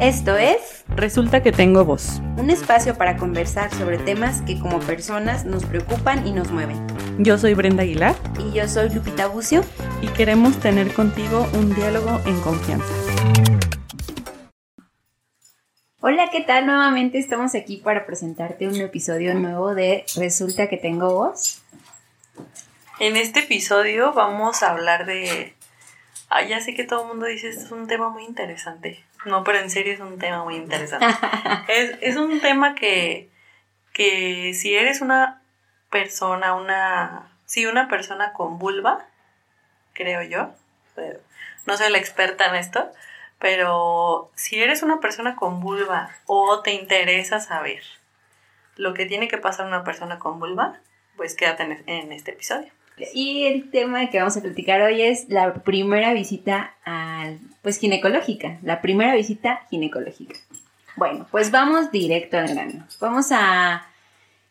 Esto es Resulta que tengo voz. un espacio para conversar sobre temas que como personas nos preocupan y nos mueven. Yo soy Brenda Aguilar Y yo soy Lupita Bucio. y queremos tener contigo un diálogo en confianza. Hola, ¿qué tal? Nuevamente estamos aquí para presentarte un episodio nuevo de Resulta que tengo voz. En este episodio vamos a hablar de... Ah, ya sé que todo el mundo dice, este es un tema muy interesante. No, pero en serio es un tema muy interesante. es, es un tema que, que si eres una persona, una... Sí, una persona con vulva, creo yo. pero No soy la experta en esto, pero si eres una persona con vulva o te interesa saber lo que tiene que pasar una persona con vulva, pues quédate en este episodio. Y el tema que vamos a platicar hoy es la primera visita al, pues ginecológica, la primera visita ginecológica. Bueno, pues vamos directo al grano. Vamos a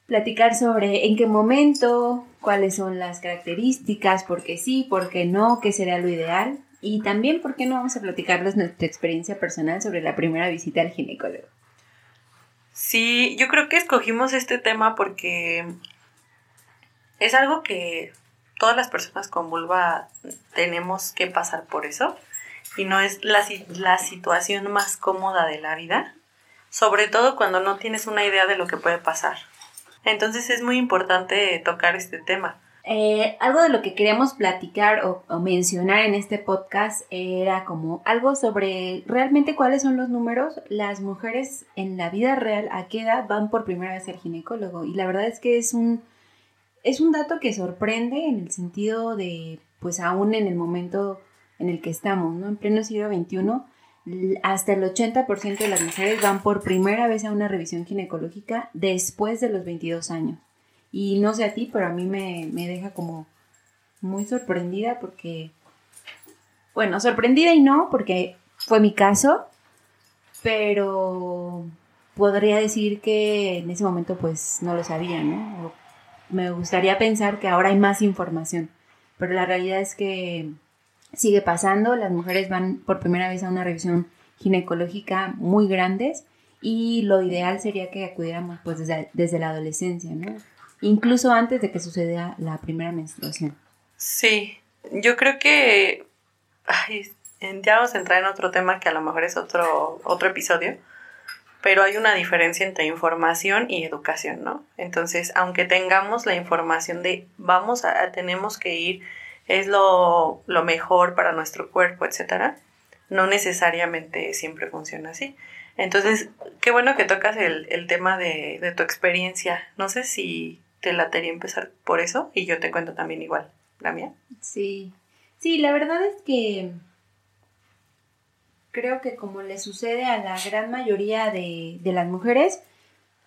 platicar sobre en qué momento, cuáles son las características, por qué sí, por qué no, qué sería lo ideal. Y también, ¿por qué no vamos a platicarles nuestra experiencia personal sobre la primera visita al ginecólogo? Sí, yo creo que escogimos este tema porque es algo que todas las personas con vulva tenemos que pasar por eso y no es la, la situación más cómoda de la vida, sobre todo cuando no tienes una idea de lo que puede pasar. Entonces es muy importante tocar este tema. Eh, algo de lo que queríamos platicar o, o mencionar en este podcast era como algo sobre realmente cuáles son los números, las mujeres en la vida real, a qué edad van por primera vez al ginecólogo. Y la verdad es que es un, es un dato que sorprende en el sentido de, pues aún en el momento en el que estamos, ¿no? En pleno siglo XXI, hasta el 80% de las mujeres van por primera vez a una revisión ginecológica después de los 22 años. Y no sé a ti, pero a mí me, me deja como muy sorprendida porque, bueno, sorprendida y no, porque fue mi caso, pero podría decir que en ese momento pues no lo sabía, ¿no? Me gustaría pensar que ahora hay más información, pero la realidad es que sigue pasando, las mujeres van por primera vez a una revisión ginecológica muy grandes y lo ideal sería que acudiéramos pues desde, desde la adolescencia, ¿no? Incluso antes de que suceda la primera menstruación. Sí, yo creo que ay, ya vamos a entrar en otro tema que a lo mejor es otro, otro episodio, pero hay una diferencia entre información y educación, ¿no? Entonces, aunque tengamos la información de vamos a, tenemos que ir, es lo, lo mejor para nuestro cuerpo, etcétera, no necesariamente siempre funciona así. Entonces, qué bueno que tocas el, el tema de, de tu experiencia. No sé si te latería empezar por eso y yo te cuento también igual la mía. Sí, sí, la verdad es que creo que como le sucede a la gran mayoría de, de las mujeres,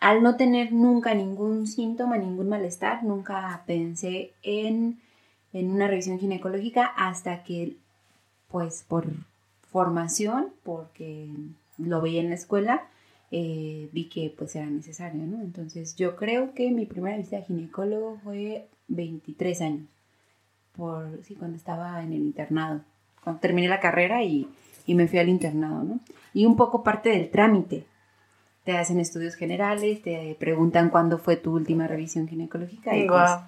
al no tener nunca ningún síntoma, ningún malestar, nunca pensé en, en una revisión ginecológica hasta que, pues por formación, porque lo veía en la escuela, eh, vi que pues era necesario, ¿no? Entonces yo creo que mi primera visita a ginecólogo fue 23 años por sí, cuando estaba en el internado, cuando terminé la carrera y, y me fui al internado, ¿no? Y un poco parte del trámite. Te hacen estudios generales, te preguntan cuándo fue tu última revisión ginecológica y pues, Guau.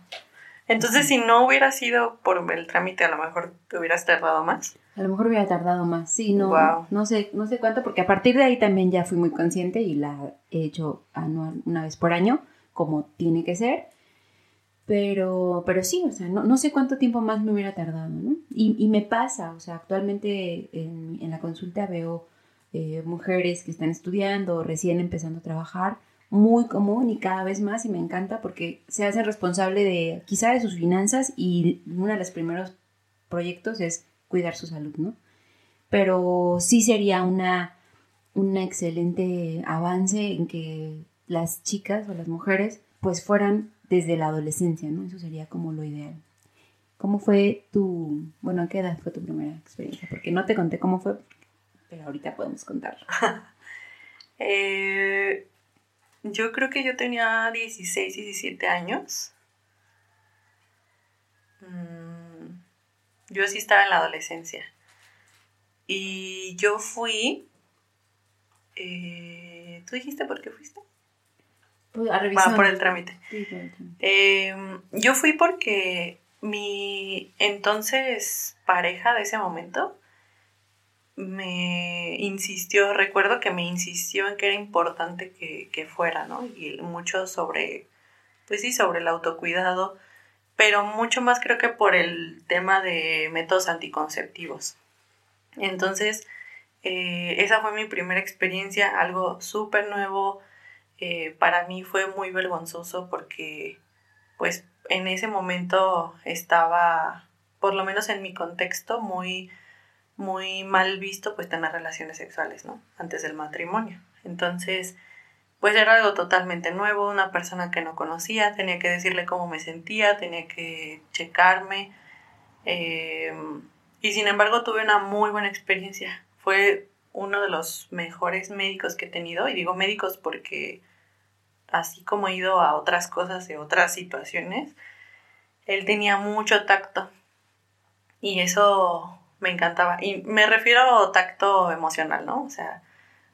Entonces, si no hubiera sido por el trámite, a lo mejor te hubieras tardado más. a lo mejor hubiera tardado más. Sí, no, no sé, no sé cuánto, porque a partir de ahí también ya fui muy consciente y la he hecho anual, una vez por año, como tiene que ser. Pero, pero sí, o sea, no, no sé cuánto tiempo más me hubiera tardado, ¿no? Y, y me pasa, o sea, actualmente en, en la consulta veo eh, mujeres que están estudiando recién empezando a trabajar, muy común y cada vez más, y me encanta porque se hacen responsable de quizá de sus finanzas y uno de los primeros proyectos es cuidar su salud, ¿no? Pero sí sería una, un excelente avance en que las chicas o las mujeres pues fueran desde la adolescencia, ¿no? Eso sería como lo ideal. ¿Cómo fue tu, bueno, a qué edad fue tu primera experiencia? Porque no te conté cómo fue, pero ahorita podemos contarlo. Eh, yo creo que yo tenía 16, 17 años. Mm, yo sí estaba en la adolescencia. Y yo fui eh, ¿tú dijiste por qué fuiste? Pues, a. Va por el trámite. Sí. Eh, yo fui porque mi entonces pareja de ese momento me insistió, recuerdo que me insistió en que era importante que, que fuera, ¿no? Y mucho sobre, pues sí, sobre el autocuidado, pero mucho más creo que por el tema de métodos anticonceptivos. Entonces, eh, esa fue mi primera experiencia, algo súper nuevo. Eh, para mí fue muy vergonzoso porque, pues, en ese momento estaba, por lo menos en mi contexto, muy, muy mal visto, pues, tener relaciones sexuales, ¿no? Antes del matrimonio. Entonces, pues era algo totalmente nuevo, una persona que no conocía, tenía que decirle cómo me sentía, tenía que checarme. Eh, y sin embargo tuve una muy buena experiencia. Fue uno de los mejores médicos que he tenido. Y digo médicos porque así como he ido a otras cosas de otras situaciones, él tenía mucho tacto. Y eso me encantaba. Y me refiero a tacto emocional, ¿no? O sea,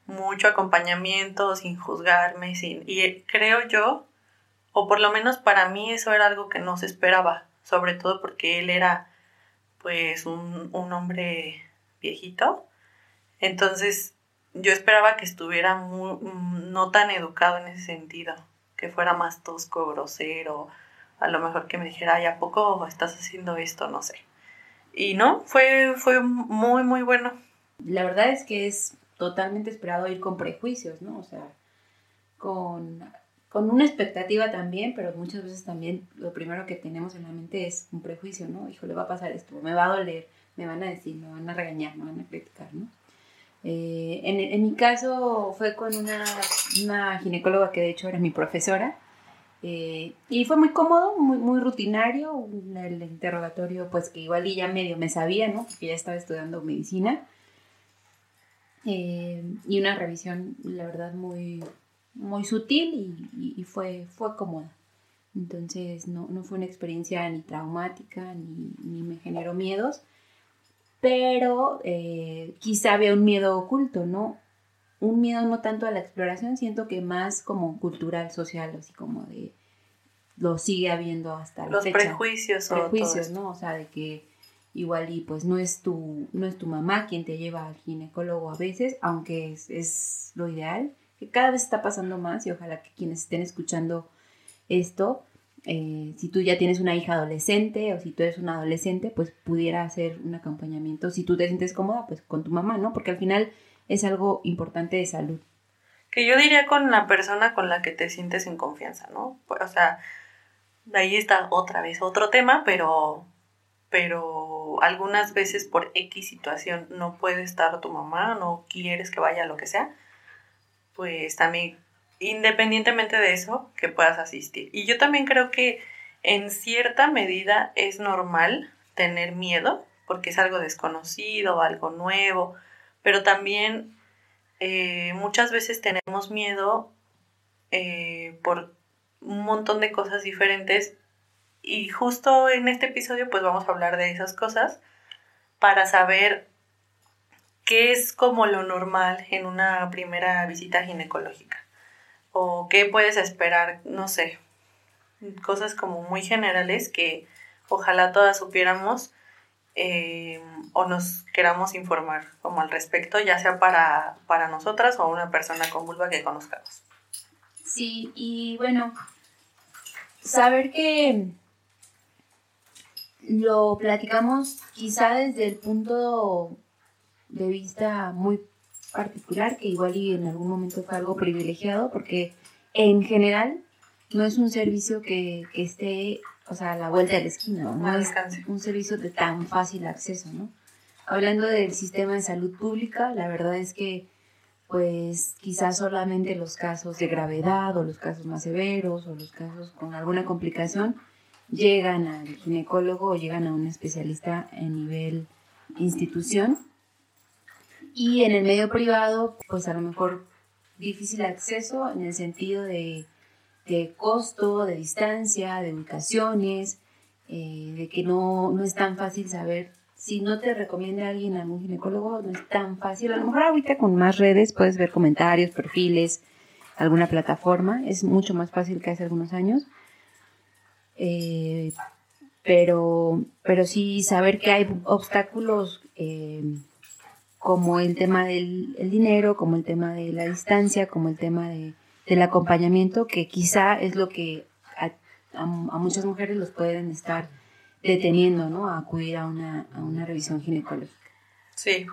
mucho acompañamiento, sin juzgarme, sin... Y creo yo, o por lo menos para mí eso era algo que no se esperaba, sobre todo porque él era pues un, un hombre viejito. Entonces yo esperaba que estuviera muy, no tan educado en ese sentido, que fuera más tosco, grosero, a lo mejor que me dijera, ay, ¿a poco estás haciendo esto? No sé. Y no, fue, fue muy, muy bueno. La verdad es que es totalmente esperado ir con prejuicios, ¿no? O sea, con, con una expectativa también, pero muchas veces también lo primero que tenemos en la mente es un prejuicio, ¿no? Hijo, le va a pasar esto, me va a doler, me van a decir, me van a regañar, me van a criticar, ¿no? Eh, en, en, mi caso fue con una, una, ginecóloga que de hecho era mi profesora eh, y fue muy cómodo, muy, muy rutinario, el interrogatorio pues que igual y ya medio me sabía, ¿no? Porque ya estaba estudiando medicina eh, y una revisión la verdad muy, muy sutil y, y, fue, fue cómoda. Entonces no, no, fue una experiencia ni traumática ni, ni me generó miedos pero eh, quizá había un miedo oculto, ¿no? Un miedo no tanto a la exploración, siento que más como cultural, social, así como de lo sigue habiendo hasta la Los fecha. prejuicios, prejuicios, ¿no? O sea, de que igual y pues no es tu no es tu mamá quien te lleva al ginecólogo a veces, aunque es, es lo ideal, que cada vez está pasando más y ojalá que quienes estén escuchando esto eh, si tú ya tienes una hija adolescente o si tú eres un adolescente, pues pudiera hacer un acompañamiento, si tú te sientes cómoda, pues con tu mamá, ¿no? Porque al final es algo importante de salud. Que yo diría con la persona con la que te sientes en confianza, ¿no? O sea, ahí está otra vez otro tema, pero, pero algunas veces por X situación no puede estar tu mamá, no quieres que vaya, lo que sea, pues también independientemente de eso, que puedas asistir. Y yo también creo que en cierta medida es normal tener miedo, porque es algo desconocido, algo nuevo, pero también eh, muchas veces tenemos miedo eh, por un montón de cosas diferentes y justo en este episodio pues vamos a hablar de esas cosas para saber qué es como lo normal en una primera visita ginecológica o qué puedes esperar, no sé, cosas como muy generales que ojalá todas supiéramos eh, o nos queramos informar como al respecto, ya sea para, para nosotras o una persona con vulva que conozcamos. Sí, y bueno, saber que lo platicamos quizá desde el punto de vista muy particular que igual y en algún momento fue algo privilegiado porque en general no es un servicio que, que esté, o sea, a la vuelta de la esquina, no, no es un servicio de tan fácil acceso, ¿no? Hablando del sistema de salud pública, la verdad es que pues quizás solamente los casos de gravedad o los casos más severos o los casos con alguna complicación llegan al ginecólogo o llegan a un especialista en nivel institución y en el medio privado, pues a lo mejor difícil acceso en el sentido de, de costo, de distancia, de ubicaciones, eh, de que no, no es tan fácil saber si no te recomienda alguien algún ginecólogo, no es tan fácil. A lo mejor ahorita con más redes puedes ver comentarios, perfiles, alguna plataforma. Es mucho más fácil que hace algunos años. Eh, pero, pero sí saber que hay obstáculos eh, como el tema del dinero, como el tema de la distancia, como el tema de, del acompañamiento, que quizá es lo que a, muchas mujeres los pueden estar deteniendo, ¿no? A acudir a una, a una revisión ginecológica. Sí.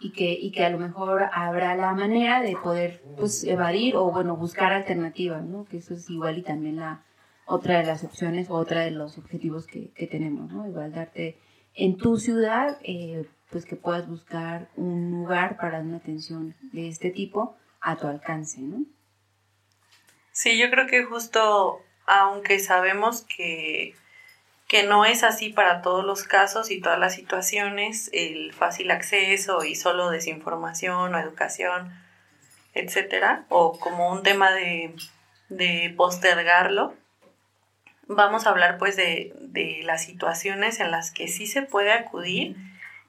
Y que, y que a lo mejor habrá la manera de poder pues evadir o bueno buscar alternativas, ¿no? Que eso es igual y también la otra de las opciones o otra de los objetivos que, que tenemos, ¿no? Igual darte en tu ciudad eh, pues que puedas buscar un lugar para una atención de este tipo a tu alcance, ¿no? Sí, yo creo que justo, aunque sabemos que, que no es así para todos los casos y todas las situaciones, el fácil acceso y solo desinformación o educación, etcétera, o como un tema de, de postergarlo, vamos a hablar pues de, de las situaciones en las que sí se puede acudir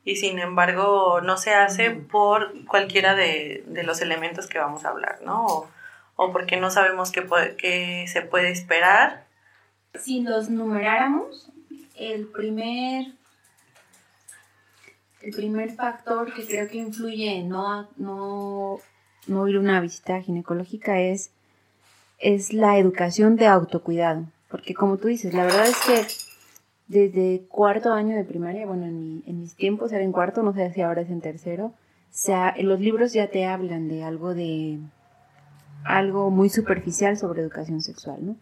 y sin embargo no se hace por cualquiera de, los elementos que vamos a hablar, ¿no? O, porque no sabemos qué, qué se puede esperar. Si los numeráramos, el primer, el primer factor que creo que influye en no, no, no ir a una visita ginecológica es, es la educación de autocuidado. Porque como tú dices, la verdad es que desde cuarto año de primaria, bueno, en, en mis tiempos era en cuarto, no sé si ahora es en tercero, sea, los libros ya te hablan de algo de algo muy superficial sobre educación sexual, ¿no?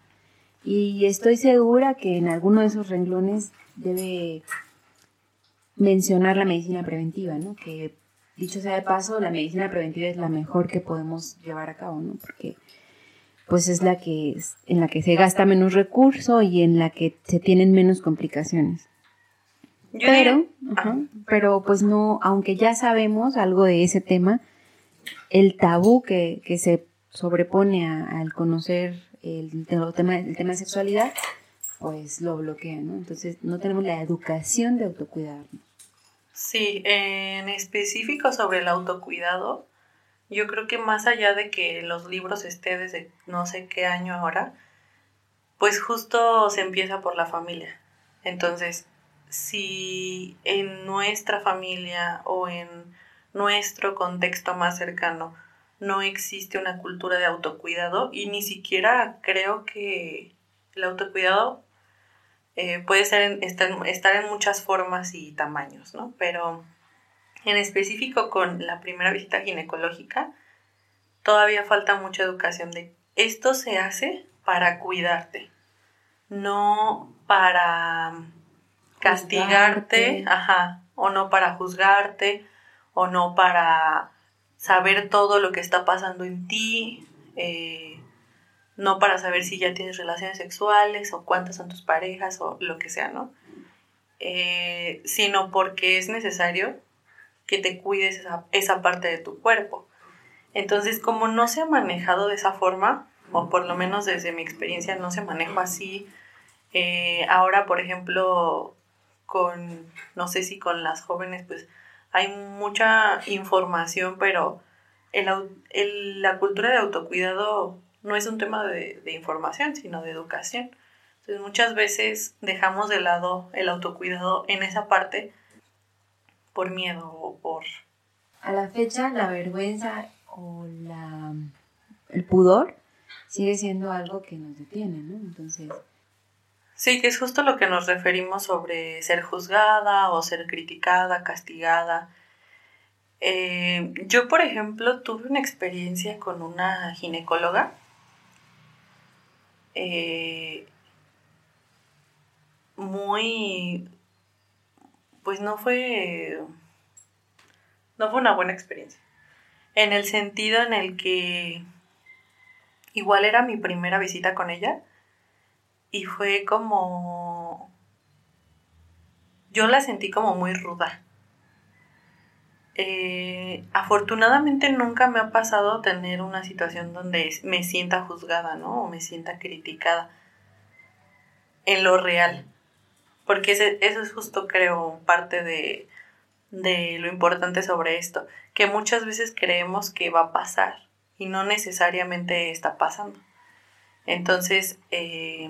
Y estoy segura que en alguno de esos renglones debe mencionar la medicina preventiva, ¿no? Que dicho sea de paso, la medicina preventiva es la mejor que podemos llevar a cabo, ¿no? Porque pues es la que en la que se gasta menos recurso y en la que se tienen menos complicaciones. pero, pero pues no, aunque ya sabemos algo de ese tema, el tabú que, se sobrepone al conocer el, tema, el tema de sexualidad, pues lo bloquea, ¿no? Entonces no tenemos la educación de autocuidarnos. Sí, en específico sobre el autocuidado, yo creo que más allá de que los libros estén desde no sé qué año ahora, pues justo se empieza por la familia. Entonces, si en nuestra familia o en nuestro contexto más cercano no existe una cultura de autocuidado y ni siquiera creo que el autocuidado eh, puede ser estar, estar en muchas formas y tamaños, ¿no? Pero en específico con la primera visita ginecológica, todavía falta mucha educación de esto se hace para cuidarte, no para castigarte, ajá, o no para juzgarte, o no para saber todo lo que está pasando en ti, eh, no para saber si ya tienes relaciones sexuales o cuántas son tus parejas o lo que sea, ¿no? Eh, sino porque es necesario que te cuides esa, parte de tu cuerpo. Entonces, como no se ha manejado de esa forma, o por lo menos desde mi experiencia no se maneja así, eh, ahora, por ejemplo, con, no sé si con las jóvenes, pues hay mucha información, pero el, la cultura de autocuidado no es un tema de, de, información, sino de educación. Entonces muchas veces dejamos de lado el autocuidado en esa parte por miedo o por... A la fecha la vergüenza o la, el pudor sigue siendo algo que nos detiene, ¿no? Entonces... Sí, que es justo lo que nos referimos sobre ser juzgada o ser criticada, castigada. Eh, yo, por ejemplo, tuve una experiencia con una ginecóloga. Eh, muy pues no fue, no fue una buena experiencia. En el sentido en el que igual era mi primera visita con ella y fue como, yo la sentí como muy ruda. Eh, afortunadamente nunca me ha pasado tener una situación donde me sienta juzgada, ¿no? O me sienta criticada en lo real porque eso es justo, creo, parte de, de lo importante sobre esto, que muchas veces creemos que va a pasar y no necesariamente está pasando. Entonces, eh,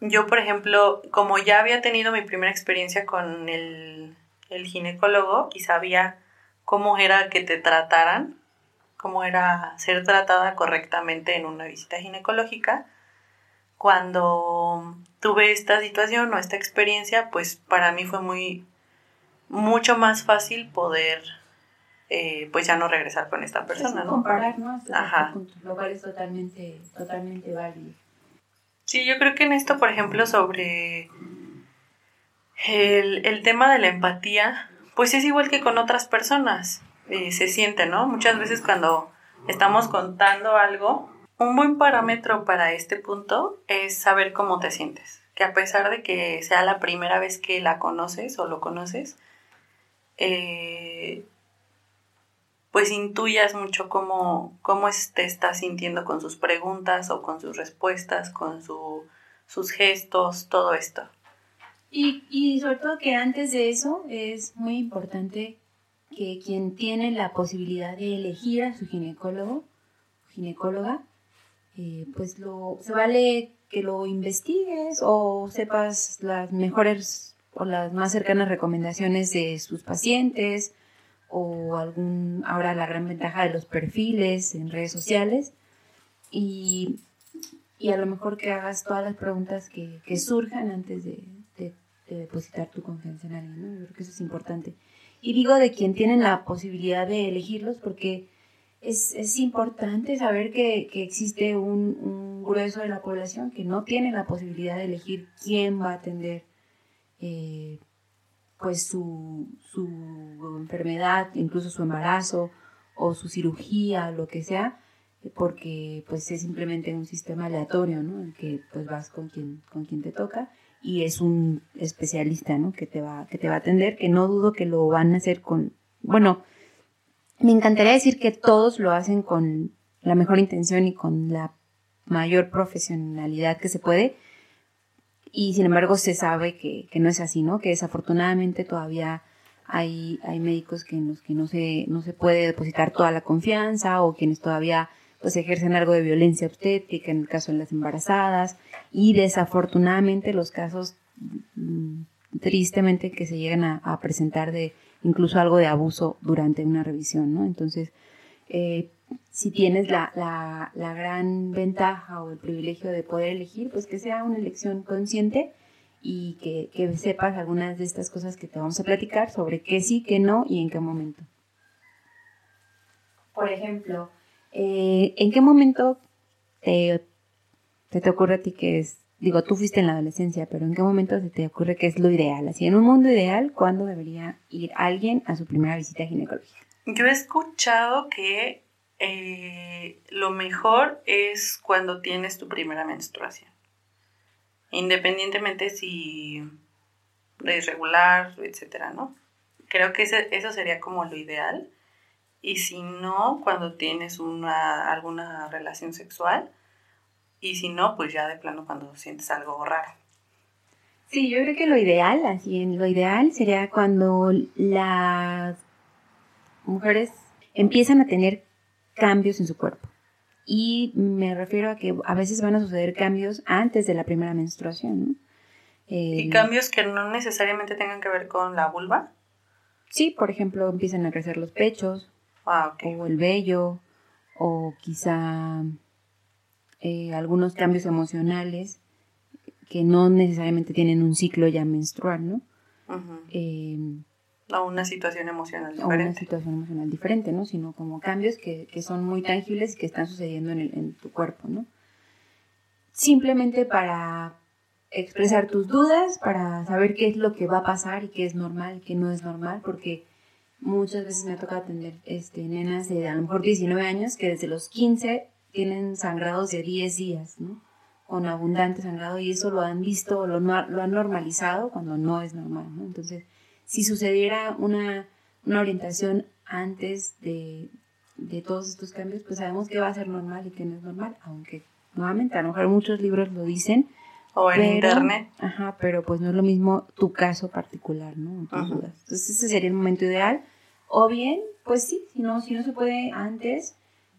yo, por ejemplo, como ya había tenido mi primera experiencia con el, el ginecólogo y sabía cómo era que te trataran, cómo era ser tratada correctamente en una visita ginecológica, cuando tuve esta situación o esta experiencia, pues para mí fue muy, mucho más fácil poder, eh, pues ya no regresar con esta persona, ¿no? Comparar, ¿no? Ajá. lo cual es totalmente, totalmente válido. Sí, yo creo que en esto, por ejemplo, sobre el, el tema de la empatía, pues es igual que con otras personas. Eh, se siente, ¿no? Muchas veces cuando estamos contando algo, un buen parámetro para este punto es saber cómo te sientes. Que a pesar de que sea la primera vez que la conoces o lo conoces, eh, pues intuyas mucho cómo, cómo te estás sintiendo con sus preguntas o con sus respuestas, con sus gestos, todo esto. Y, y sobre todo que antes de eso es muy importante que quien tiene la posibilidad de elegir a su ginecólogo, ginecóloga, eh, pues lo, se vale que lo investigues o sepas las mejores o las más cercanas recomendaciones de sus pacientes o algún, ahora la gran ventaja de los perfiles en redes sociales y, y a lo mejor que hagas todas las preguntas que, que surjan antes de, de, depositar tu confianza en alguien, ¿no? Yo creo que eso es importante. Y digo de quien tienen la posibilidad de elegirlos porque es, es importante saber que, que existe un, grueso de la población que no tiene la posibilidad de elegir quién va a atender eh, pues su, su enfermedad, incluso su embarazo o su cirugía, lo que sea, porque pues es simplemente un sistema aleatorio, ¿no? En que pues vas con quien, con quien te toca y es un especialista, ¿no? Que te va, que te va a atender, que no dudo que lo van a hacer con, bueno, me encantaría decir que todos lo hacen con la mejor intención y con la mayor profesionalidad que se puede, y sin embargo se sabe que, que no es así, ¿no? Que desafortunadamente todavía hay, hay médicos que en los que no se, no se puede depositar toda la confianza o quienes todavía pues ejercen algo de violencia obstétrica en el caso de las embarazadas y desafortunadamente los casos mm, tristemente que se llegan a, presentar de incluso algo de abuso durante una revisión, ¿no? Entonces, eh, si tienes la, la, gran ventaja o el privilegio de poder elegir, pues que sea una elección consciente y que, que sepas algunas de estas cosas que te vamos a platicar sobre qué sí, qué no y en qué momento. Por ejemplo, eh, ¿en qué momento te, te, ocurre a ti que es, digo, tú fuiste en la adolescencia, pero ¿en qué momento se te ocurre que es lo ideal? Así, en un mundo ideal, ¿cuándo debería ir alguien a su primera visita ginecológica? Yo he escuchado que eh, lo mejor es cuando tienes tu primera menstruación. Independientemente si es regular, etcétera, ¿no? Creo que eso sería como lo ideal y si no, cuando tienes una, alguna relación sexual, y si no, pues ya de plano cuando sientes algo raro. Sí, yo creo que lo ideal, así en lo ideal sería cuando las mujeres empiezan a tener cambios en su cuerpo. Y me refiero a que a veces van a suceder cambios antes de la primera menstruación. ¿Y cambios que no necesariamente tengan que ver con la vulva? Sí, por ejemplo, empiezan a crecer los pechos, Ah, o el vello, o quizá eh, algunos cambios emocionales que no necesariamente tienen un ciclo ya menstrual, ¿no? Em, o una situación emocional diferente. Una situación emocional diferente, ¿no? Sino como cambios que, son muy tangibles y que están sucediendo en, en tu cuerpo, ¿no? Simplemente para expresar tus dudas, para saber qué es lo que va a pasar y qué es normal, qué no es normal, porque Muchas veces me ha tocado atender este, nenas de a lo mejor 19 años que desde los 15 tienen sangrados de 10 días, ¿no? Con abundante sangrado y eso lo han visto, lo, lo han normalizado cuando no es normal, ¿no? Entonces, si sucediera una, una orientación antes de, de todos estos cambios, pues sabemos que va a ser normal y que no es normal, aunque nuevamente a lo mejor muchos libros lo dicen O en internet. Ajá, pero pues no es lo mismo tu caso particular, ¿no? Entonces ese sería el momento ideal. O bien, pues sí, si no, si no se puede antes,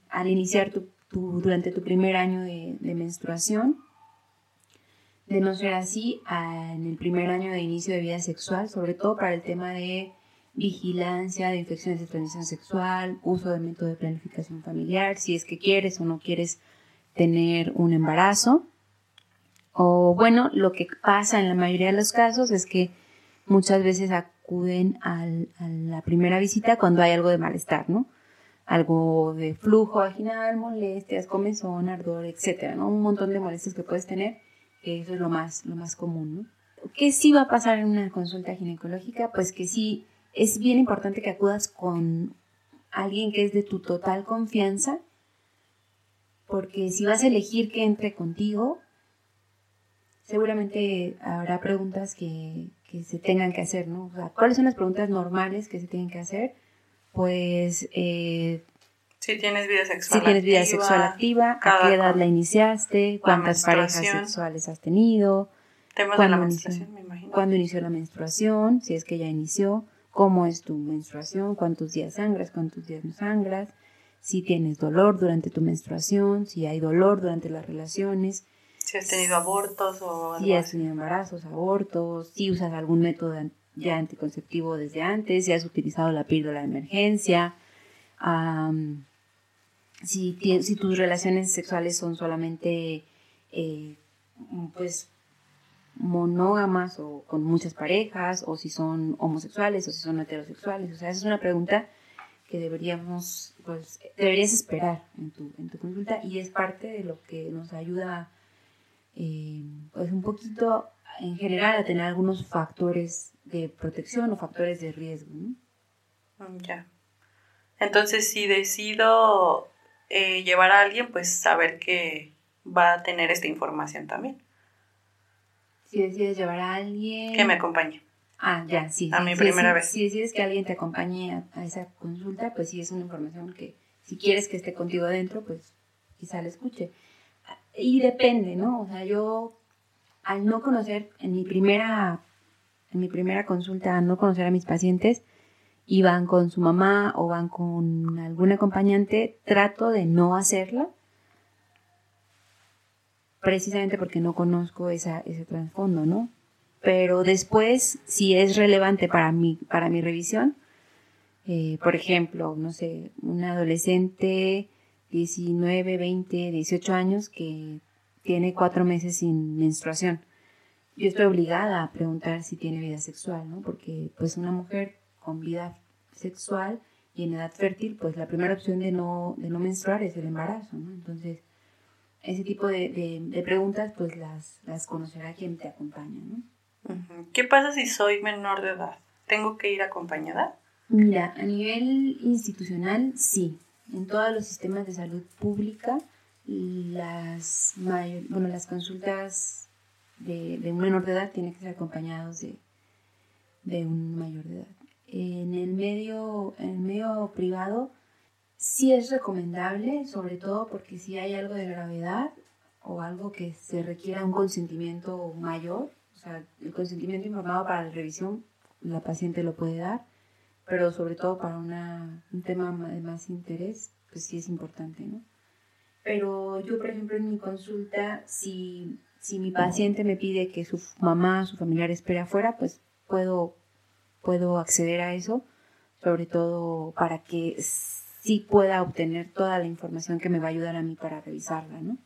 al iniciar tu, durante tu primer año de, menstruación, de no ser así, en el primer año de inicio de vida sexual, sobre todo para el tema de vigilancia de infecciones de transmisión sexual, uso de método de planificación familiar, si es que quieres o no quieres tener un embarazo. O bueno, lo que pasa en la mayoría de los casos es que muchas veces acuden a la primera visita cuando hay algo de malestar, ¿no? Algo de flujo vaginal, molestias, comezón, ardor, etcétera, ¿no? Un montón de molestias que puedes tener, que eso es lo más, lo más común, ¿no? ¿Qué sí va a pasar en una consulta ginecológica? Pues que sí es bien importante que acudas con alguien que es de tu total confianza, porque si vas a elegir que entre contigo, seguramente habrá preguntas que, se tengan que hacer, ¿no? O sea, ¿cuáles son las preguntas normales que se tienen que hacer? Pues... Eh, si tienes vida sexual si tienes vida sexual activa, a qué edad la iniciaste, cuántas parejas sexuales has tenido, temas de la menstruación, me imagino. Cuándo inició la menstruación, si es que ya inició, cómo es tu menstruación, cuántos días sangras, cuántos días no sangras, si tienes dolor durante tu menstruación, si hay dolor durante las relaciones. Si has tenido abortos o... Si has tenido embarazos, abortos, si usas algún método ya anticonceptivo desde antes, si has utilizado la píldora de emergencia, si, tus relaciones sexuales son solamente eh, pues monógamas o con muchas parejas, o si son homosexuales o si son heterosexuales. O sea, esa es una pregunta que deberíamos, pues, deberías esperar en tu, en tu consulta y es parte de lo que nos ayuda, eh, pues, un poquito en general a tener algunos factores de protección o factores de riesgo. Mm, ya. Entonces, si decido eh, llevar a alguien, pues saber que va a tener esta información también si decides llevar a alguien... Que me acompañe. Ah, ya, sí. A mi primera vez. Si decides que alguien te acompañe a, esa consulta, pues sí es una información que si quieres que esté contigo adentro, pues quizá la escuche. Y depende, ¿no? O sea, yo al no conocer en mi primera en mi primera consulta, no conocer a mis pacientes, iban con su mamá o van con algún acompañante, trato de no hacerla precisamente porque no conozco esa, ese trasfondo, ¿no? Pero después, si es relevante para mí, para mi revisión, eh, por ejemplo, no sé, un adolescente 19, 20, 18 años que tiene cuatro meses sin menstruación. Yo estoy obligada a preguntar si tiene vida sexual, ¿no? Porque pues una mujer con vida sexual y en edad fértil, pues la primera opción de no, de no menstruar es el embarazo, ¿no? Entonces, ese tipo de, preguntas, pues las, las conocerá quien te acompaña, ¿no? ¿Qué pasa si soy menor de edad? ¿Tengo que ir acompañada? Mira, a nivel institucional, sí. En todos los sistemas de salud pública, las, bueno, las consultas de, un menor de edad tienen que ser acompañados de, de un mayor de edad. En el medio, en el medio privado, sí es recomendable, sobre todo porque si hay algo de gravedad o algo que se requiera un consentimiento mayor, o sea, el consentimiento informado para la revisión, la paciente lo puede dar, pero sobre todo para una, un tema de más interés, pues sí es importante, ¿no? Pero yo, por ejemplo, en mi consulta, si, si mi paciente me pide que su mamá, su familiar espere afuera, pues puedo, puedo acceder a eso, sobre todo para que sí pueda obtener toda la información que me va a ayudar a mí para revisarla, ¿no?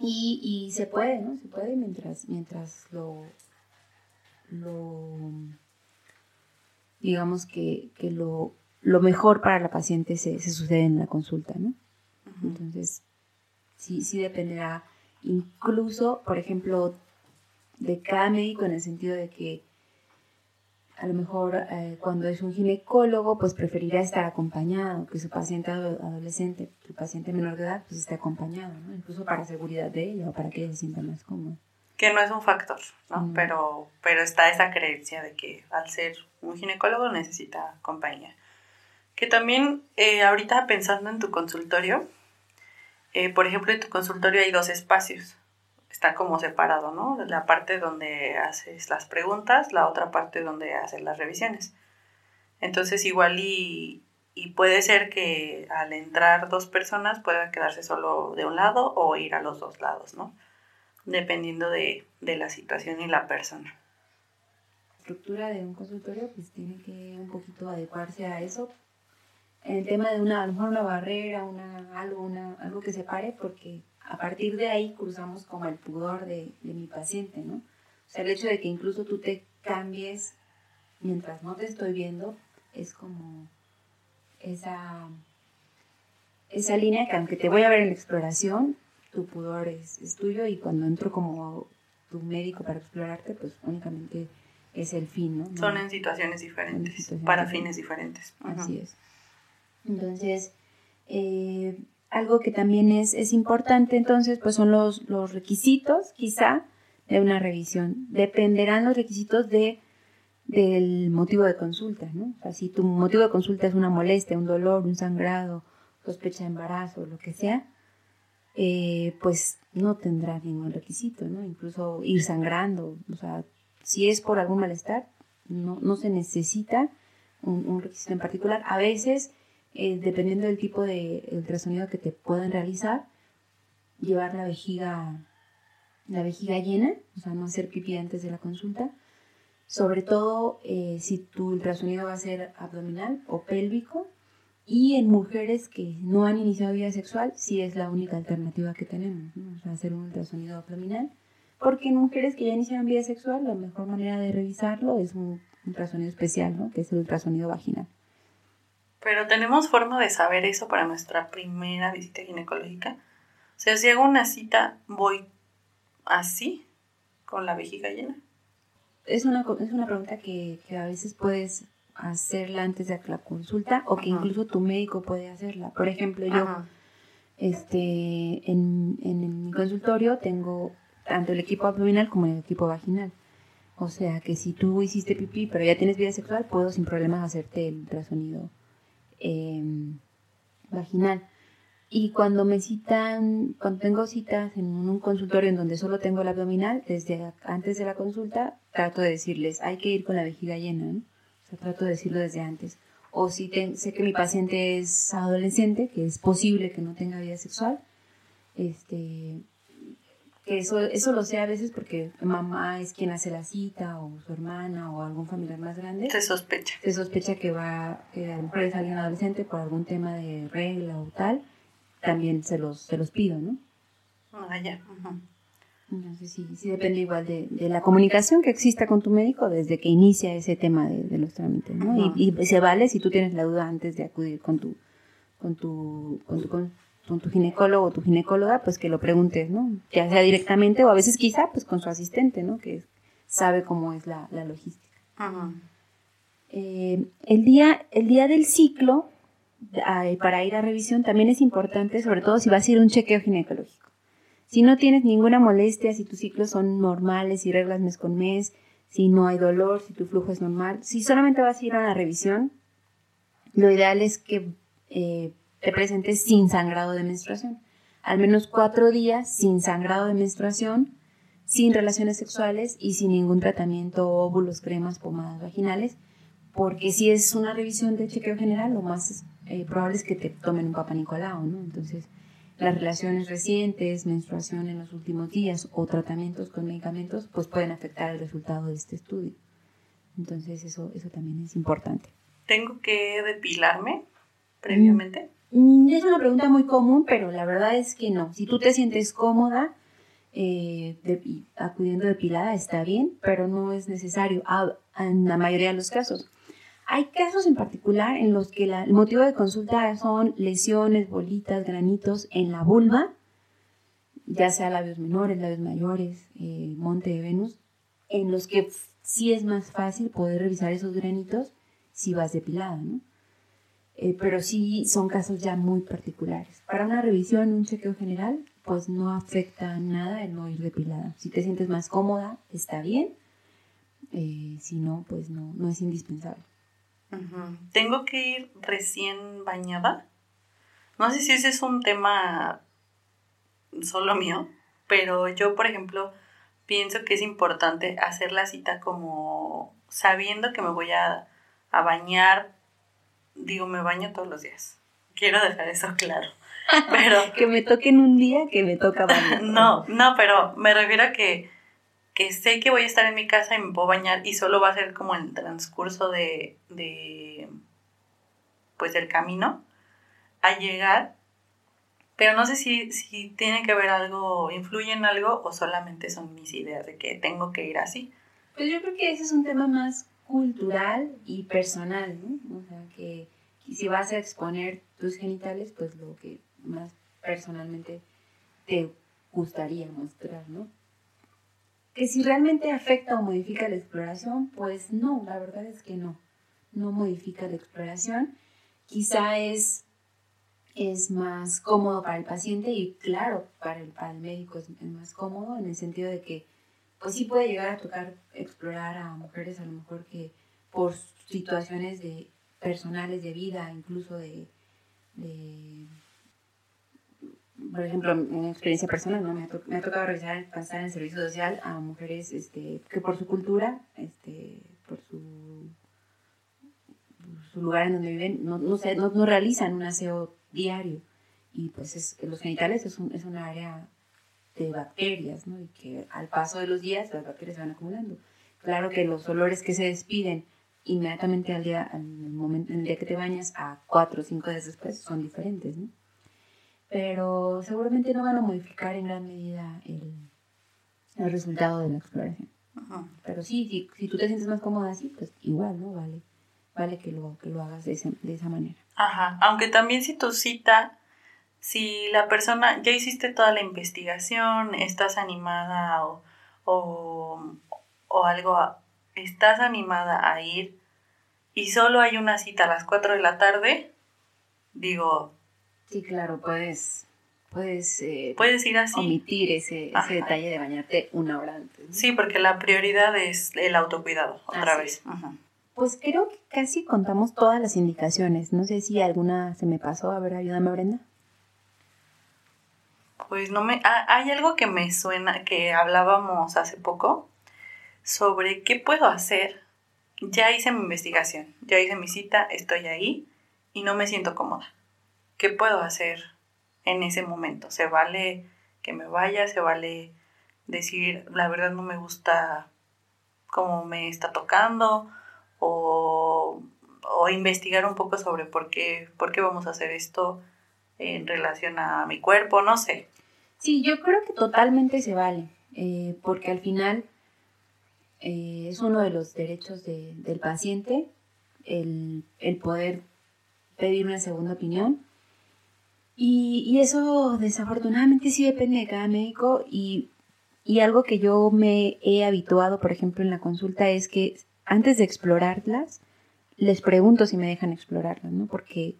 Y, y se puede, ¿no? Se puede mientras, mientras lo, lo digamos que, que lo, lo, mejor para la paciente se, se, sucede en la consulta, ¿no? Entonces, sí, sí dependerá incluso, por ejemplo, de cada médico en el sentido de que a lo mejor eh, cuando es un ginecólogo, pues preferirá estar acompañado, que su paciente adolescente, su paciente menor de edad, pues esté acompañado, ¿no? Incluso para seguridad de ella o para que ella se sienta más cómoda. Que no es un factor, ¿no? Pero, pero está esa creencia de que al ser un ginecólogo necesita compañía. Que también eh, ahorita pensando en tu consultorio, eh, por ejemplo, en tu consultorio hay dos espacios. está como separado, ¿no? La parte donde haces las preguntas, la otra parte donde haces las revisiones. Entonces igual y, y puede ser que al entrar dos personas puedan quedarse solo de un lado o ir a los dos lados, ¿no? Dependiendo de, de la situación y la persona. La estructura de un consultorio pues tiene que un poquito adecuarse a eso. En el tema de una, a lo mejor una barrera, una, algo, una, algo que separe, porque a partir de ahí cruzamos como el pudor de, de mi paciente, ¿no? O sea, el hecho de que incluso tú te cambies mientras no te estoy viendo es como esa, esa línea que aunque te voy a ver en la exploración, tu pudor es, es tuyo y cuando entro como tu médico para explorarte, pues únicamente es el fin, ¿no? Son en situaciones diferentes, situaciones para fines diferentes. Así es. Entonces, eh, algo que también es, es, importante entonces, pues son los, los requisitos, quizá, de una revisión. Dependerán los requisitos de, del motivo de consulta, ¿no? O sea, si tu motivo de consulta es una molestia, un dolor, un sangrado, sospecha de embarazo, lo que sea, eh, pues no tendrá ningún requisito, ¿no? Incluso ir sangrando, o sea, si es por algún malestar, no, no se necesita un, un requisito en particular. A veces eh, dependiendo del tipo de ultrasonido que te puedan realizar, llevar la vejiga, la vejiga llena, o sea, no hacer pipí antes de la consulta. Sobre todo eh, si tu ultrasonido va a ser abdominal o pélvico. Y en mujeres que no han iniciado vida sexual, sí es la única alternativa que tenemos, o sea, hacer un ultrasonido abdominal. Porque en mujeres que ya iniciaron vida sexual, la mejor manera de revisarlo es un ultrasonido especial, ¿no? que es el ultrasonido vaginal. Pero tenemos forma de saber eso para nuestra primera visita ginecológica. O sea, si hago una cita, voy así, con la vejiga llena. Es una, es una pregunta que, que a veces puedes hacerla antes de la consulta o que incluso tu médico puede hacerla. Por ejemplo, yo este, en, en mi consultorio tengo tanto el equipo abdominal como el equipo vaginal. O sea que si tú hiciste pipí pero ya tienes vida sexual, puedo sin problemas hacerte el ultrasonido Em, vaginal. Y cuando me citan, cuando tengo citas en un consultorio en donde solo tengo el abdominal, desde antes de la consulta, trato de decirles, hay que ir con la vejiga llena, O sea, trato de decirlo desde antes. O si sé que mi paciente es adolescente, que es posible que no tenga vida sexual, este, que eso, eso lo sé a veces porque mamá es quien hace la cita o su hermana o algún familiar más grande. Se sospecha. Se sospecha que va, que a lo mejor es alguien adolescente por algún tema de regla o tal, también se los, se los pido, ¿no? Ah, ya. Entonces sí, sí depende igual de, de, la comunicación que exista con tu médico desde que inicia ese tema de, de los trámites, ¿no? y, y, se vale si tú tienes la duda antes de acudir con tu, con tu, con tu, con con tu ginecólogo o tu ginecóloga, pues que lo preguntes, ¿no? Ya sea directamente o a veces quizá pues con su asistente, ¿no? Que sabe cómo es la, la logística. Eh, el, día, el día del ciclo, para ir a revisión, también es importante, sobre todo si vas a ir a un chequeo ginecológico. Si no tienes ninguna molestia, si tus ciclos son normales, si reglas mes con mes, si no hay dolor, si tu flujo es normal, si solamente vas a ir a una revisión, lo ideal es que eh, te presentes sin sangrado de menstruación. Al menos cuatro días sin sangrado de menstruación, sin relaciones sexuales y sin ningún tratamiento, óvulos, cremas, pomadas vaginales, porque si es una revisión de chequeo general, lo más eh, probable es que te tomen un papá Nicolau, ¿no? Entonces, las relaciones recientes, menstruación en los últimos días o tratamientos con medicamentos, pues pueden afectar el resultado de este estudio. Entonces, eso, eso también es importante. ¿Tengo que depilarme previamente? Mm, es una pregunta muy común, pero la verdad es que no. Si tú te sientes cómoda eh, acudiendo depilada, está bien, pero no es necesario en la mayoría de los casos. Hay casos en particular en los que el motivo de consulta son lesiones, bolitas, granitos en la vulva, ya sea labios menores, labios mayores, eh, monte de Venus, en los que sí es más fácil poder revisar esos granitos si vas depilada, ¿no? Eh, pero sí son casos ya muy particulares. Para una revisión, un chequeo general, pues no afecta nada el no ir depilada. Si te sientes más cómoda, está bien. Eh, si no, pues no, no es indispensable. ¿Tengo que ir recién bañada? No sé si ese es un tema solo mío, pero yo, por ejemplo, pienso que es importante hacer la cita como sabiendo que me voy a, a bañar, digo, me baño todos los días. Quiero dejar eso claro. Pero que me toquen un día que me toca bañar. no, no, pero me refiero a que, que sé que voy a estar en mi casa y me puedo bañar y solo va a ser como el transcurso de, de pues del camino a llegar. Pero no sé si, si tiene que ver algo, influye en algo o solamente son mis ideas de que tengo que ir así. Pues yo creo que ese es un tema más cultural y personal. O sea, que si vas a exponer tus genitales, pues lo que más personalmente te gustaría mostrar, ¿no? Que si realmente afecta o modifica la exploración, pues no, la verdad es que no, no modifica la exploración. Quizá es, es más cómodo para el paciente y claro, para el, para el médico es, más cómodo en el sentido de que pues sí puede llegar a tocar explorar a mujeres a lo mejor que por situaciones de personales de vida, incluso de por ejemplo, en experiencia personal, ¿no? me, ha, me ha tocado revisar, en servicio social a mujeres este, que por su cultura, este, por su, su lugar en donde viven, no, no, no, no, realizan un aseo diario. Y pues es, los genitales es un, es un área de bacterias, ¿no? Y que al paso de los días las bacterias se van acumulando. Claro que los olores que se despiden inmediatamente al día, al momento, en el día que te bañas, a cuatro o cinco días después, son diferentes, ¿no? pero seguramente no van a modificar en gran medida el, el resultado de la exploración. Pero sí, si, si, tú te sientes más cómoda así, pues igual, ¿no? Vale, vale que lo, que lo hagas de, de esa manera. Ajá, aunque también si tu cita, si la persona, ya hiciste toda la investigación, estás animada o, o, o algo, estás animada a ir y solo hay una cita a las 4 de la tarde, digo, Sí, claro, puedes, puedes, eh, puedes ir así. omitir ese, ese detalle de bañarte una hora antes. Sí, porque la prioridad es el autocuidado, otra vez. Pues creo que casi contamos todas las indicaciones. No sé si alguna se me pasó. A ver, ayúdame, Brenda. Pues no me... Hay algo que me suena, que hablábamos hace poco, sobre qué puedo hacer. Ya hice mi investigación, ya hice mi cita, estoy ahí y no me siento cómoda. ¿qué puedo hacer en ese momento? ¿Se vale que me vaya? ¿Se vale decir, la verdad no me gusta cómo me está tocando? O, investigar un poco sobre por qué, por qué vamos a hacer esto en relación a mi cuerpo, no sé. Sí, yo creo que totalmente se vale, eh, porque al final eh, es uno de los derechos del paciente el, el, poder pedir una segunda opinión y, eso desafortunadamente sí depende de cada médico y, algo que yo me he habituado, por ejemplo, en la consulta es que antes de explorarlas, les pregunto si me dejan explorarlas, ¿no? Porque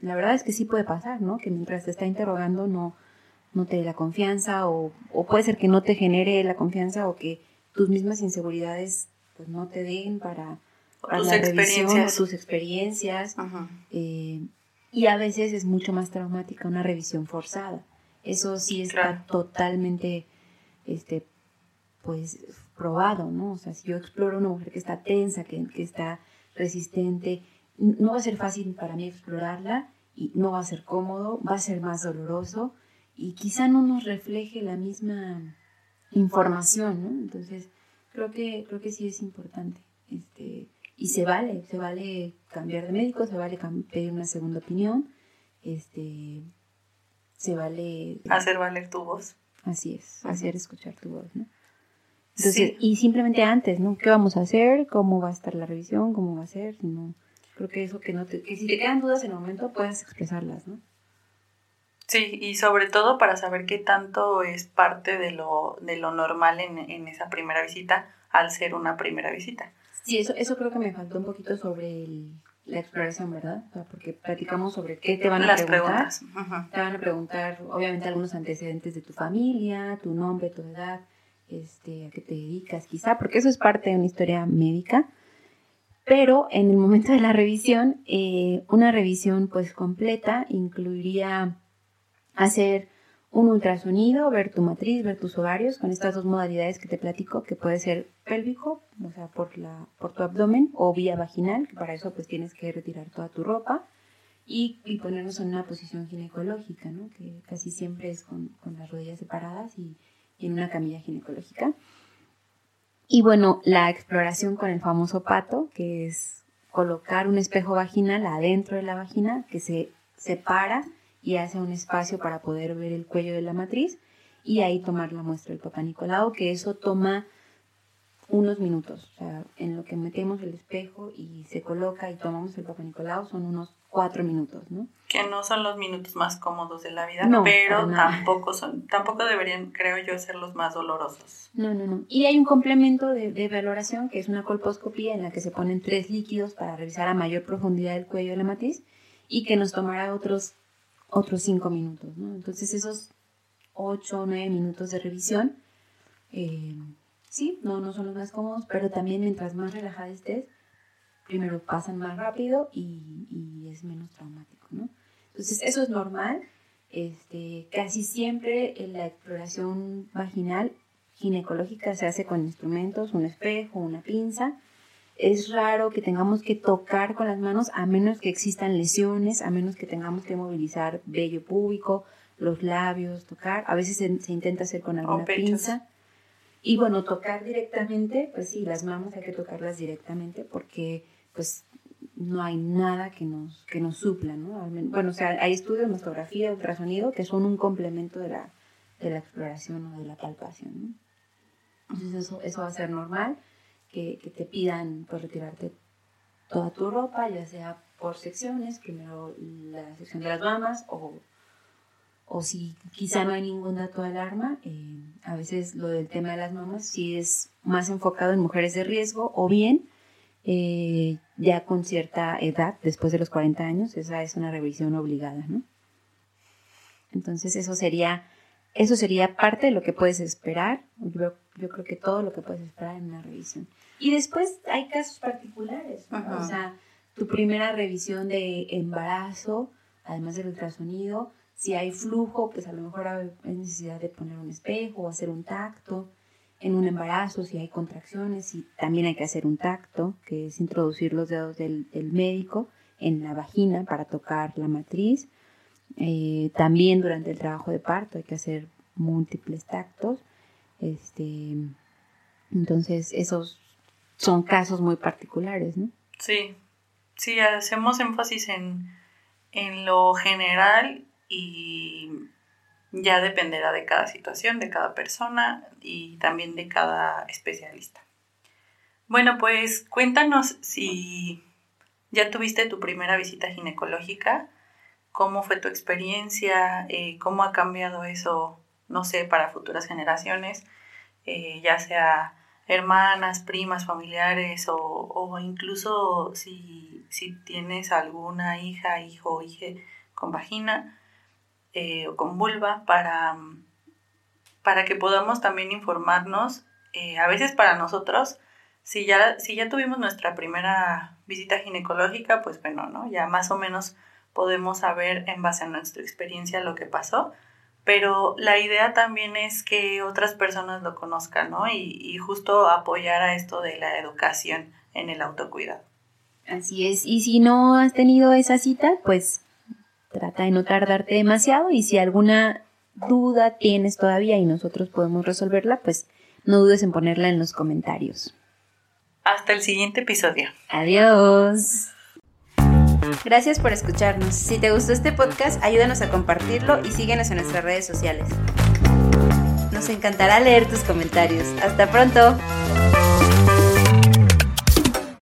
la verdad es que sí puede pasar, ¿no? Que mientras te está interrogando no, no te dé la confianza o, puede ser que no te genere la confianza o que tus mismas inseguridades pues no te den para, para la revisión tus experiencias. Eh, y a veces es mucho más traumática una revisión forzada. Eso sí está totalmente, este, pues, probado, ¿no? O sea, si yo exploro una mujer que está tensa, que, que está resistente, no va a ser fácil para mí explorarla y no va a ser cómodo, va a ser más doloroso y quizá no nos refleje la misma información, ¿no? Entonces, creo que, creo que sí es importante. Este, y se vale, se vale cambiar de médico, se vale pedir una segunda opinión, este, se vale... Hacer valer tu voz. Así es, hacer escuchar tu voz, ¿no? Entonces, y simplemente antes, ¿no? ¿Qué vamos a hacer? ¿Cómo va a estar la revisión? ¿Cómo va a ser? No, creo que eso que no te, que si te quedan dudas en el momento puedes expresarlas, ¿no? Sí, y sobre todo para saber qué tanto es parte de lo, de lo normal en, en esa primera visita al ser una primera visita. Sí, eso, eso creo que me faltó un poquito sobre la exploración, ¿verdad? porque platicamos sobre qué te van a preguntar. Te van a preguntar, obviamente, algunos antecedentes de tu familia, tu nombre, tu edad, este, a qué te dedicas, quizá, porque eso es parte de una historia médica. Pero en el momento de la revisión, eh, una revisión pues completa incluiría hacer un ultrasonido, ver tu matriz, ver tus ovarios, con estas dos modalidades que te platico, que puede ser pélvico, o sea, por, la, por tu abdomen, o vía vaginal, que para eso pues tienes que retirar toda tu ropa, y, ponernos en una posición ginecológica, ¿no? que casi siempre es con, con las rodillas separadas y, y en una camilla ginecológica. Y bueno, la exploración con el famoso pato, que es colocar un espejo vaginal adentro de la vagina que se separa y hace un espacio para poder ver el cuello de la matriz y ahí tomar la muestra del papá Nicolau, que eso toma unos minutos. O sea, en lo que metemos el espejo y se coloca y tomamos el papá Nicolau son unos cuatro minutos, ¿no? Que no son los minutos más cómodos de la vida, No, pero tampoco son, tampoco deberían, creo yo, ser los más dolorosos. No, no, no. Y hay un complemento de, de valoración que es una colposcopía en la que se ponen tres líquidos para revisar a mayor profundidad el cuello de la matriz y que nos tomará otros, otros cinco minutos, ¿no? Entonces esos ocho o nueve minutos de revisión, eh, sí, no, no son los más cómodos, pero también mientras más relajada estés, primero pasan más rápido y, y es menos traumático, ¿no? Entonces eso es normal. Este, casi siempre en la exploración vaginal ginecológica se hace con instrumentos, un espejo, una pinza. Es raro que tengamos que tocar con las manos a menos que existan lesiones, a menos que tengamos que movilizar vello púbico, los labios, tocar. A veces se, se intenta hacer con alguna pinza. Y bueno, tocar directamente, pues sí, las mamas hay que tocarlas directamente porque pues no hay nada que nos, que nos supla, ¿no? Bueno, o sea, hay estudios, mastografía, ultrasonido, que son un complemento de la, de la exploración o de la palpación, ¿no? Entonces eso, eso va a ser normal, que, que te pidan pues retirarte toda tu ropa, ya sea por secciones, primero la sección de las mamas o, o si quizá no hay ningún dato de alarma, eh, a veces lo del tema de las mamas sí es más enfocado en mujeres de riesgo o bien eh, ya con cierta edad, después de los 40 años, esa es una revisión obligada, ¿no? Entonces eso sería, eso sería parte de lo que puedes esperar. Yo, yo creo que todo lo que puedes esperar en una revisión. Y después hay casos particulares, o sea, tu primera revisión de embarazo, además del ultrasonido, si hay flujo, pues a lo mejor hay necesidad de poner un espejo o hacer un tacto. En un embarazo, si hay contracciones, y también hay que hacer un tacto, que es introducir los dedos del, del médico en la vagina para tocar la matriz. Eh, también durante el trabajo de parto hay que hacer múltiples tactos. Este, entonces, esos son casos muy particulares, ¿no? Sí, sí, hacemos énfasis en, en lo general y ya dependerá de cada situación, de cada persona y también de cada especialista. Bueno, pues cuéntanos si ya tuviste tu primera visita ginecológica, cómo fue tu experiencia, Eh, cómo ha cambiado eso, no sé, para futuras generaciones, eh, ya sea hermanas, primas, familiares o, o incluso si, si tienes alguna hija, hijo o hija con vagina eh, o con vulva para, para que podamos también informarnos, eh, a veces para nosotros, si ya, si ya tuvimos nuestra primera visita ginecológica, pues bueno, ¿no? Ya más o menos podemos saber en base a nuestra experiencia lo que pasó, pero la idea también es que otras personas lo conozcan, ¿no? Y, y justo apoyar a esto de la educación en el autocuidado. Así es. Y si no has tenido esa cita, pues trata de no tardarte demasiado y si alguna duda tienes todavía y nosotros podemos resolverla, pues no dudes en ponerla en los comentarios. Hasta el siguiente episodio. Adiós. Gracias por escucharnos. Si te gustó este podcast, ayúdanos a compartirlo y síguenos en nuestras redes sociales. Nos encantará leer tus comentarios. Hasta pronto.